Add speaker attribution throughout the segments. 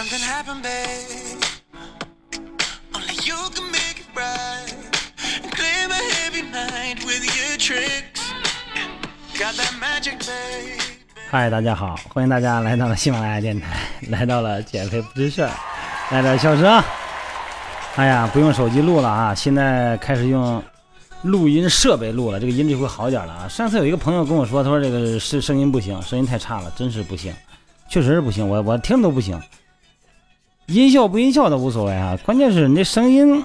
Speaker 1: Something happened, babe. Only you can make it right. And clear my heavy mind with your tricks. Got that magic, babe.
Speaker 2: 嗨，大家好，欢迎大家来到了喜马拉雅电台，来到了减肥不知事儿，来点笑声。哎呀，不用手机录了啊，现在开始用录音设备录了，这个音质会好点了啊。上次有一个朋友跟我说，他说这个是声音不行，声音太差了，真是不行，确实是不行，我我听都不行。音效不音效的无所谓啊，关键是你这声音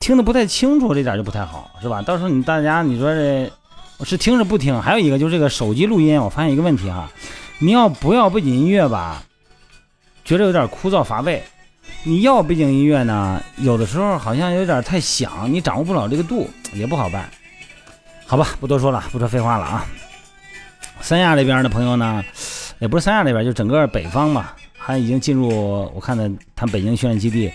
Speaker 2: 听得不太清楚，这点就不太好，是吧？到时候你大家你说这我是听是不听？还有一个就是这个手机录音，我发现一个问题哈，你要不要背景音乐吧？觉得有点枯燥乏味。你要背景音乐呢，有的时候好像有点太响，你掌握不了这个度，也不好办。好吧，不多说了，不说废话了啊。三亚这边的朋友呢，也不是三亚这边，就整个北方吧他，已经进入我看的他北京训练基地，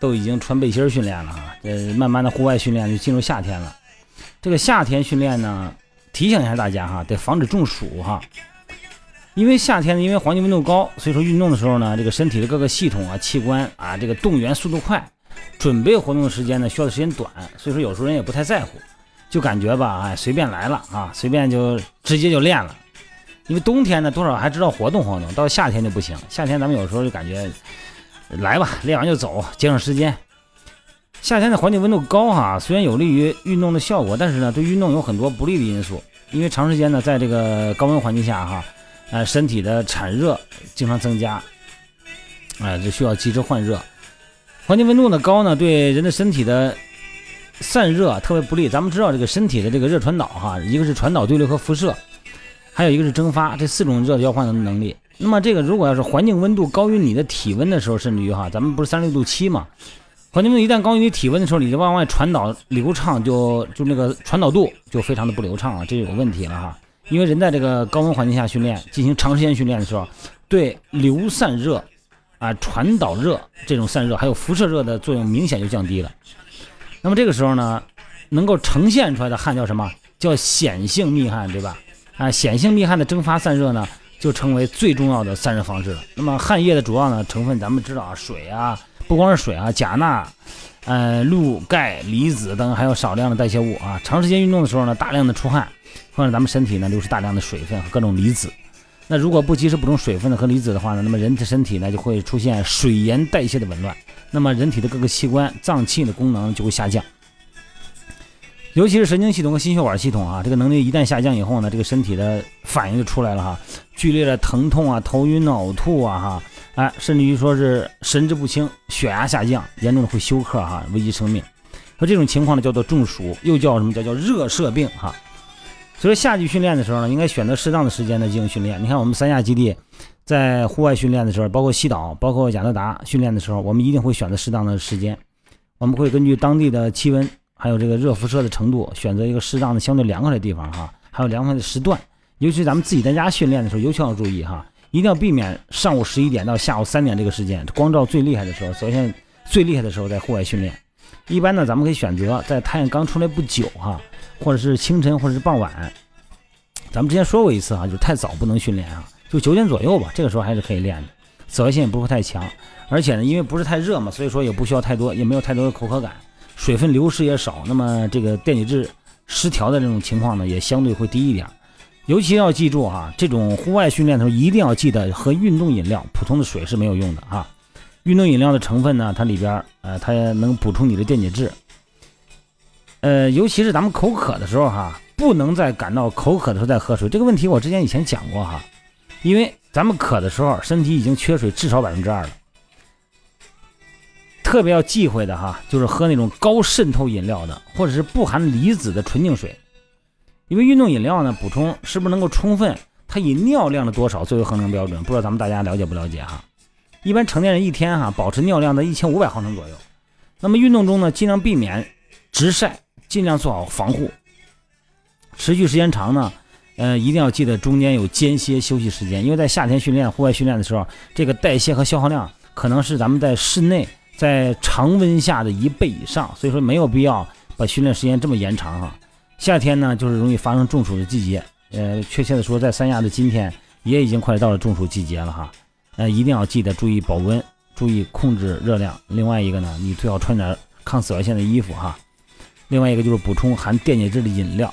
Speaker 2: 都已经穿背心训练了啊。这慢慢的户外训练就进入夏天了。这个夏天训练呢，提醒一下大家哈，得防止中暑哈。因为夏天呢，因为环境温度高，所以说运动的时候呢，这个身体的各个系统啊、器官啊，这个动员速度快，准备活动的时间呢需要的时间短，所以说有时候人也不太在乎，就感觉吧，哎，随便来了啊，随便就直接就练了。因为冬天呢，多少还知道活动活动，到夏天就不行。夏天咱们有时候就感觉来吧，练完就走，节省时间。夏天的环境温度高哈，虽然有利于运动的效果，但是呢，对运动有很多不利的因素，因为长时间呢在这个高温环境下哈。呃，身体的产热经常增加，哎，就需要及时换热。环境温度呢高呢，对人的身体的散热特别不利。咱们知道这个身体的这个热传导哈，一个是传导对流和辐射，还有一个是蒸发，这四种热交换的能力。那么这个如果要是环境温度高于你的体温的时候，甚至于哈，咱们不是三十六度七嘛？环境温度一旦高于你体温的时候，你就往外传导流畅就就那个传导度就非常的不流畅了，这就有问题了哈。因为人在这个高温环境下训练，进行长时间训练的时候，对流散热、啊传导热这种散热，还有辐射热的作用明显就降低了。那么这个时候呢，能够呈现出来的汗叫什么？叫显性密汗，对吧？啊，显性密汗的蒸发散热呢，就成为最重要的散热方式了。那么汗液的主要呢成分，咱们知道啊，水啊，不光是水啊，钾、钠、呃、氯、钙、离子等，还有少量的代谢物啊。长时间运动的时候呢，大量的出汗。会让咱们身体呢流失大量的水分和各种离子，那如果不及时补充水分呢和离子的话呢，那么人的身体呢就会出现水盐代谢的紊乱，那么人体的各个器官脏器的功能就会下降，尤其是神经系统和心血管系统啊，这个能力一旦下降以后呢，这个身体的反应就出来了哈，剧烈的疼痛啊、头晕呕吐啊哈，哎，甚至于说是神志不清、血压下降，严重的会休克哈，危及生命。说这种情况呢叫做中暑，又叫什么叫叫热射病哈。所以夏季训练的时候呢，应该选择适当的时间呢进行训练。你看我们三亚基地在户外训练的时候，包括西岛、包括雅德达训练的时候，我们一定会选择适当的时间。我们会根据当地的气温，还有这个热辐射的程度，选择一个适当的相对凉快的地方哈，还有凉快的时段。尤其咱们自己在家训练的时候，尤其要注意哈，一定要避免上午十一点到下午三点这个时间，光照最厉害的时候。首先最厉害的时候在户外训练。一般呢，咱们可以选择在太阳刚出来不久哈。或者是清晨，或者是傍晚，咱们之前说过一次啊，就是太早不能训练啊，就九点左右吧，这个时候还是可以练的，紫外线也不会太强，而且呢，因为不是太热嘛，所以说也不需要太多，也没有太多的口渴感，水分流失也少，那么这个电解质失调的这种情况呢，也相对会低一点。尤其要记住哈，这种户外训练的时候一定要记得喝运动饮料，普通的水是没有用的啊。运动饮料的成分呢，它里边呃，它能补充你的电解质。呃，尤其是咱们口渴的时候哈，不能在感到口渴的时候再喝水。这个问题我之前以前讲过哈，因为咱们渴的时候，身体已经缺水至少百分之二了。特别要忌讳的哈，就是喝那种高渗透饮料的，或者是不含离子的纯净水。因为运动饮料呢，补充是不是能够充分？它以尿量的多少作为衡量标准，不知道咱们大家了解不了解哈？一般成年人一天哈，保持尿量在一千五百毫升左右。那么运动中呢，尽量避免直晒。尽量做好防护，持续时间长呢，呃，一定要记得中间有间歇休息时间，因为在夏天训练、户外训练的时候，这个代谢和消耗量可能是咱们在室内在常温下的一倍以上，所以说没有必要把训练时间这么延长哈。夏天呢，就是容易发生中暑的季节，呃，确切的说，在三亚的今天也已经快到了中暑季节了哈。呃，一定要记得注意保温，注意控制热量。另外一个呢，你最好穿点抗紫外线的衣服哈。另外一个就是补充含电解质的饮料。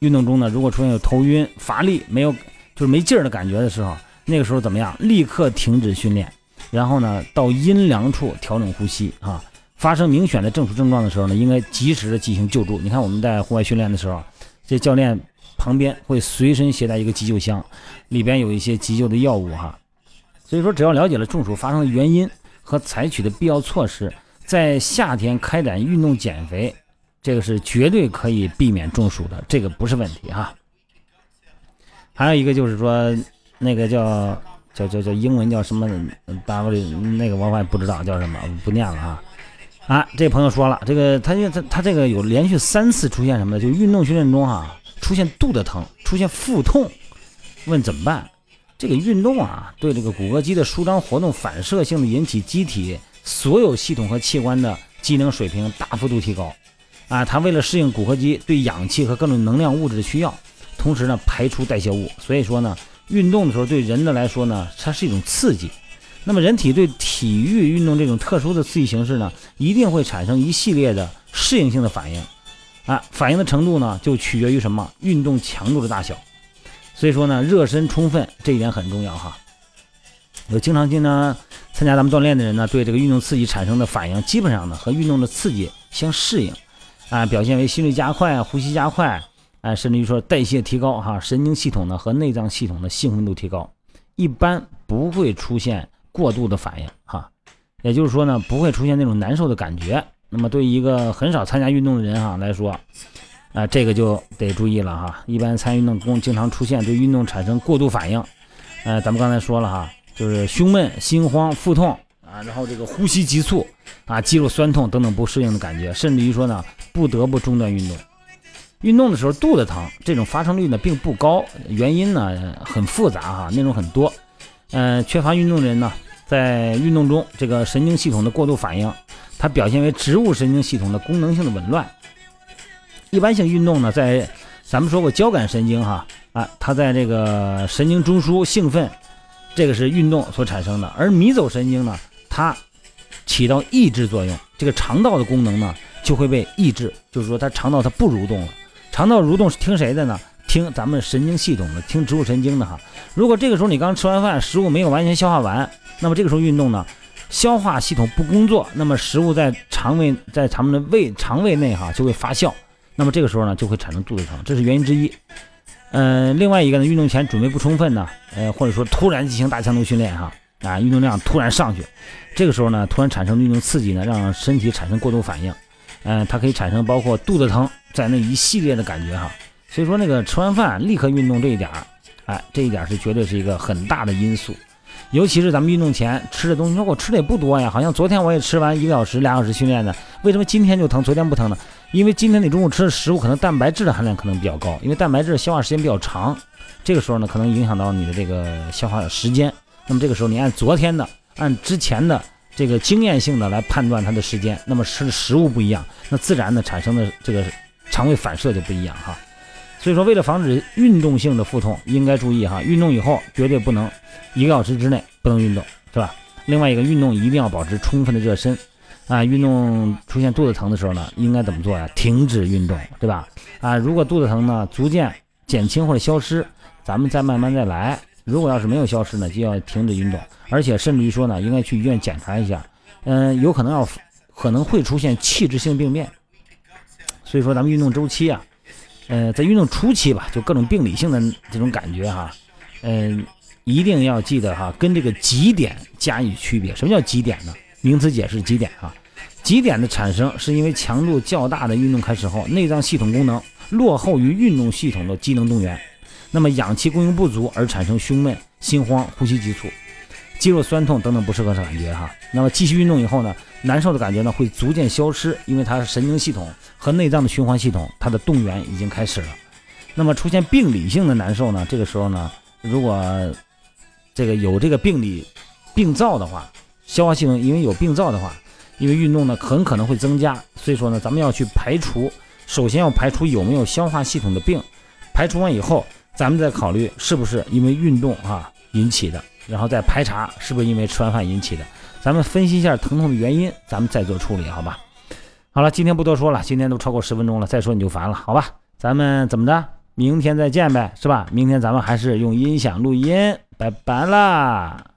Speaker 2: 运动中呢，如果出现有头晕、乏力、没有就是没劲儿的感觉的时候，那个时候怎么样？立刻停止训练，然后呢，到阴凉处调整呼吸啊。发生明显的中暑症状的时候呢，应该及时的进行救助。你看我们在户外训练的时候，这教练旁边会随身携带一个急救箱，里边有一些急救的药物哈。所以说，只要了解了中暑发生的原因和采取的必要措施，在夏天开展运动减肥，这个是绝对可以避免中暑的，这个不是问题哈。还有一个就是说，那个叫叫叫叫英文叫什么 W 那个我我也不知道叫什么，不念了啊。啊，这朋友说了，这个他因为他他这个有连续三次出现什么的，就运动训练中啊，出现肚子疼，出现腹痛，问怎么办？这个运动啊，对这个骨骼肌的舒张活动反射性的引起机体所有系统和器官的机能水平大幅度提高。啊，它为了适应骨骼肌对氧气和各种能量物质的需要，同时呢排出代谢物，所以说呢，运动的时候对人的来说呢，它是一种刺激。那么，人体对体育运动这种特殊的刺激形式呢，一定会产生一系列的适应性的反应，啊，反应的程度呢，就取决于什么？运动强度的大小。所以说呢，热身充分这一点很重要哈。有经常性呢参加咱们锻炼的人呢，对这个运动刺激产生的反应，基本上呢和运动的刺激相适应，啊，表现为心率加快、呼吸加快，啊，甚至于说代谢提高哈，神经系统呢和内脏系统的兴奋度提高，一般不会出现。过度的反应哈，也就是说呢，不会出现那种难受的感觉。那么对于一个很少参加运动的人哈来说，啊，这个就得注意了哈。一般参与运动中经常出现对运动产生过度反应，呃，咱们刚才说了哈，就是胸闷、心慌、腹痛啊，然后这个呼吸急促啊，肌肉酸痛等等不适应的感觉，甚至于说呢，不得不中断运动。运动的时候肚子疼，这种发生率呢并不高，原因呢很复杂哈，内容很多。嗯，缺乏运动的人呢。在运动中，这个神经系统的过度反应，它表现为植物神经系统的功能性的紊乱。一般性运动呢，在咱们说过交感神经哈啊，它在这个神经中枢兴奋，这个是运动所产生的。而迷走神经呢，它起到抑制作用，这个肠道的功能呢就会被抑制，就是说它肠道它不蠕动了。肠道蠕动是听谁的呢？听咱们神经系统的，听植物神经的哈。如果这个时候你刚吃完饭，食物没有完全消化完。那么这个时候运动呢，消化系统不工作，那么食物在肠胃在咱们的胃肠胃内哈就会发酵，那么这个时候呢就会产生肚子疼，这是原因之一。嗯，另外一个呢，运动前准备不充分呢，呃或者说突然进行大强度训练哈啊，运动量突然上去，这个时候呢突然产生运动刺激呢，让身体产生过度反应，嗯，它可以产生包括肚子疼在那一系列的感觉哈。所以说那个吃完饭立刻运动这一点儿，哎，这一点是绝对是一个很大的因素。尤其是咱们运动前吃的东西，说我吃的也不多呀，好像昨天我也吃完一个小时、俩小时训练的，为什么今天就疼，昨天不疼呢？因为今天你中午吃的食物可能蛋白质的含量可能比较高，因为蛋白质消化时间比较长，这个时候呢可能影响到你的这个消化的时间。那么这个时候你按昨天的、按之前的这个经验性的来判断它的时间，那么吃的食物不一样，那自然的产生的这个肠胃反射就不一样哈。所以说，为了防止运动性的腹痛，应该注意哈，运动以后绝对不能一个小时之内不能运动，是吧？另外一个，运动一定要保持充分的热身啊。运动出现肚子疼的时候呢，应该怎么做呀？停止运动，对吧？啊，如果肚子疼呢逐渐减轻或者消失，咱们再慢慢再来。如果要是没有消失呢，就要停止运动，而且甚至于说呢，应该去医院检查一下，嗯，有可能要可能会出现器质性病变。所以说，咱们运动周期啊。呃，在运动初期吧，就各种病理性的这种感觉哈，嗯，一定要记得哈，跟这个极点加以区别。什么叫极点呢？名词解释：极点啊，极点的产生是因为强度较大的运动开始后，内脏系统功能落后于运动系统的机能动员，那么氧气供应不足而产生胸闷、心慌、呼吸急促。肌肉酸痛等等不适合的感觉哈，那么继续运动以后呢，难受的感觉呢会逐渐消失，因为它是神经系统和内脏的循环系统它的动员已经开始了。那么出现病理性的难受呢，这个时候呢，如果这个有这个病理病灶的话，消化系统因为有病灶的话，因为运动呢很可能会增加，所以说呢，咱们要去排除，首先要排除有没有消化系统的病，排除完以后，咱们再考虑是不是因为运动啊。引起的，然后再排查是不是因为吃完饭引起的。咱们分析一下疼痛的原因，咱们再做处理，好吧？好了，今天不多说了，今天都超过十分钟了，再说你就烦了，好吧？咱们怎么的？明天再见呗，是吧？明天咱们还是用音响录音，拜拜啦。